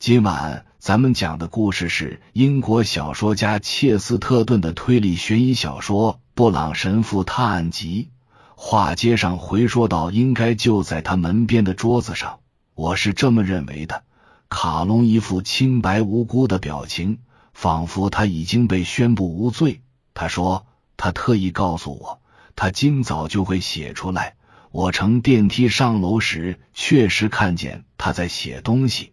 今晚咱们讲的故事是英国小说家切斯特顿的推理悬疑小说《布朗神父探案集》。话接上回说到，应该就在他门边的桌子上，我是这么认为的。卡隆一副清白无辜的表情，仿佛他已经被宣布无罪。他说：“他特意告诉我，他今早就会写出来。我乘电梯上楼时，确实看见他在写东西。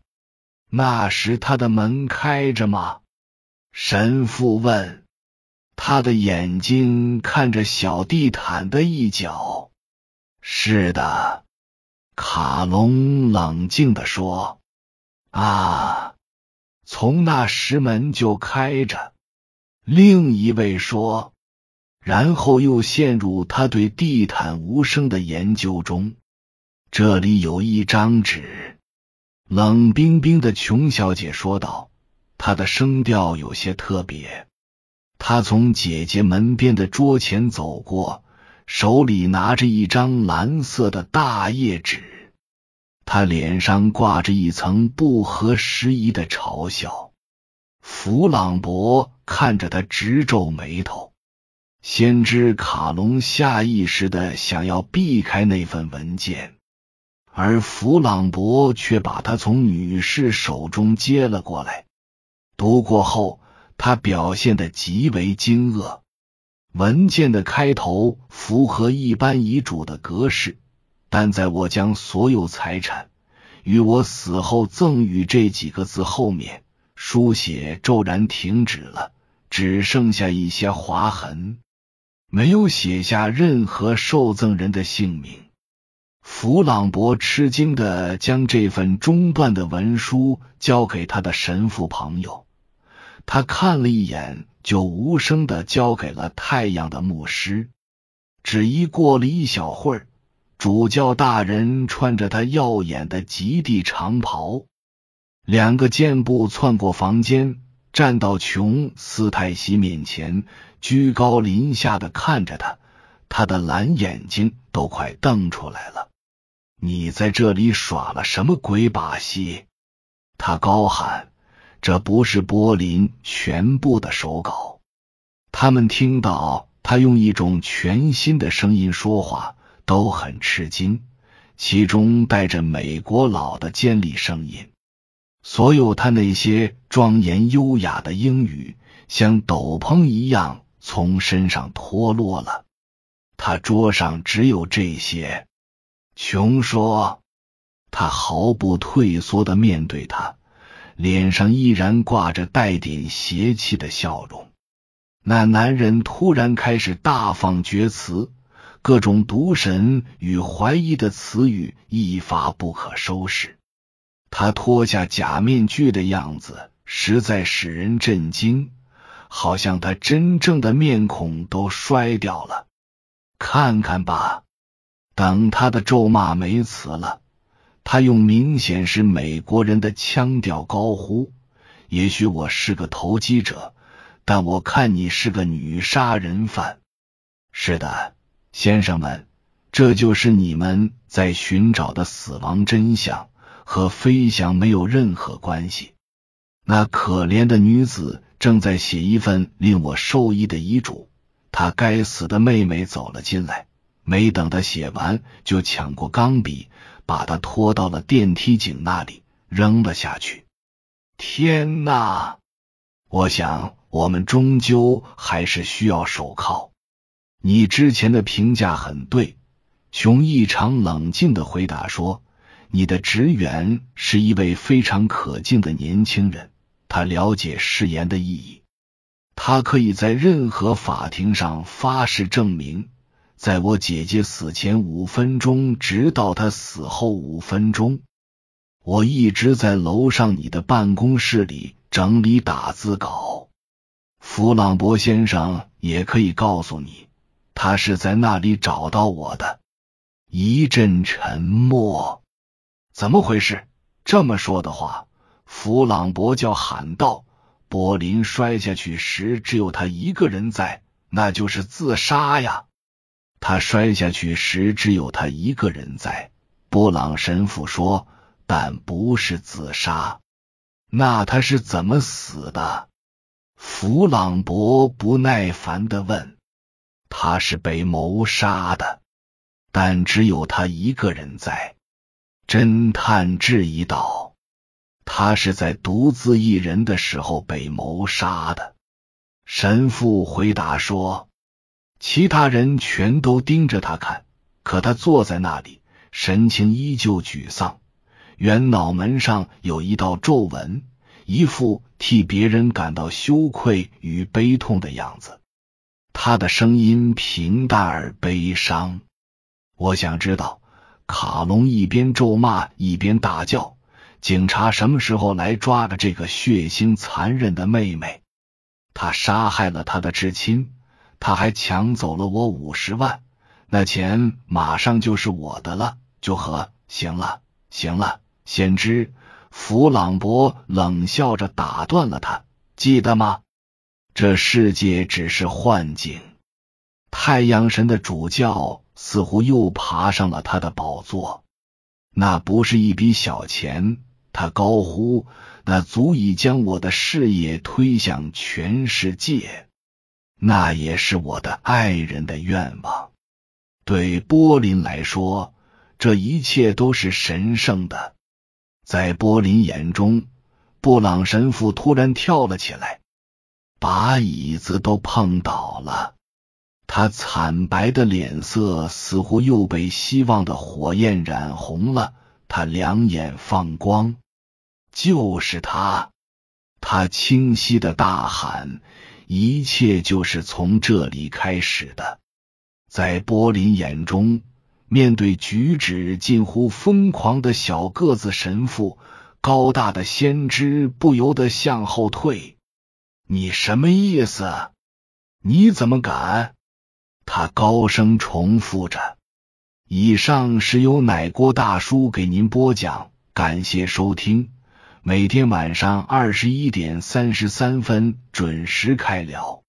那时他的门开着吗？”神父问。他的眼睛看着小地毯的一角。是的，卡隆冷静的说。啊，从那时门就开着。另一位说，然后又陷入他对地毯无声的研究中。这里有一张纸，冷冰冰的琼小姐说道，她的声调有些特别。她从姐姐门边的桌前走过，手里拿着一张蓝色的大页纸。她脸上挂着一层不合时宜的嘲笑。弗朗博看着他直皱眉头。先知卡隆下意识的想要避开那份文件，而弗朗博却把他从女士手中接了过来。读过后，他表现的极为惊愕。文件的开头符合一般遗嘱的格式。但在我将所有财产与我死后赠与这几个字后面，书写骤然停止了，只剩下一些划痕，没有写下任何受赠人的姓名。弗朗博吃惊的将这份中断的文书交给他的神父朋友，他看了一眼，就无声的交给了太阳的牧师。只一过了一小会儿。主教大人穿着他耀眼的极地长袍，两个箭步窜过房间，站到琼斯泰西面前，居高临下的看着他，他的蓝眼睛都快瞪出来了。你在这里耍了什么鬼把戏？他高喊。这不是柏林全部的手稿。他们听到他用一种全新的声音说话。都很吃惊，其中带着美国佬的尖利声音。所有他那些庄严优雅的英语，像斗篷一样从身上脱落了。他桌上只有这些。琼说，他毫不退缩的面对他，脸上依然挂着带点邪气的笑容。那男人突然开始大放厥词。各种毒神与怀疑的词语一发不可收拾。他脱下假面具的样子实在使人震惊，好像他真正的面孔都摔掉了。看看吧，等他的咒骂没词了，他用明显是美国人的腔调高呼：“也许我是个投机者，但我看你是个女杀人犯。”是的。先生们，这就是你们在寻找的死亡真相，和飞翔没有任何关系。那可怜的女子正在写一份令我受益的遗嘱。她该死的妹妹走了进来，没等他写完，就抢过钢笔，把他拖到了电梯井那里，扔了下去。天哪！我想，我们终究还是需要手铐。你之前的评价很对，熊异常冷静的回答说：“你的职员是一位非常可敬的年轻人，他了解誓言的意义，他可以在任何法庭上发誓证明，在我姐姐死前五分钟，直到她死后五分钟，我一直在楼上你的办公室里整理打字稿。弗朗博先生也可以告诉你。”他是在那里找到我的。一阵沉默。怎么回事？这么说的话，弗朗博叫喊道：“柏林摔下去时只有他一个人在，那就是自杀呀！”他摔下去时只有他一个人在，布朗神父说，但不是自杀。那他是怎么死的？弗朗博不耐烦的问。他是被谋杀的，但只有他一个人在。侦探质疑道：“他是在独自一人的时候被谋杀的。”神父回答说：“其他人全都盯着他看，可他坐在那里，神情依旧沮丧，圆脑门上有一道皱纹，一副替别人感到羞愧与悲痛的样子。他的声音平淡而悲伤。我想知道。”卡隆一边咒骂一边大叫：“警察什么时候来抓的这个血腥残忍的妹妹？他杀害了他的至亲，他还抢走了我五十万，那钱马上就是我的了。就和行了，行了，先知。”弗朗博冷笑着打断了他：“记得吗？这世界只是幻境。太阳神的主教。”似乎又爬上了他的宝座。那不是一笔小钱，他高呼：“那足以将我的事业推向全世界。”那也是我的爱人的愿望。对波林来说，这一切都是神圣的。在波林眼中，布朗神父突然跳了起来，把椅子都碰倒了。他惨白的脸色似乎又被希望的火焰染红了，他两眼放光。就是他！他清晰的大喊：“一切就是从这里开始的。”在波林眼中，面对举止近乎疯狂的小个子神父，高大的先知不由得向后退。你什么意思？你怎么敢？他高声重复着：“以上是由奶锅大叔给您播讲，感谢收听。每天晚上二十一点三十三分准时开聊。”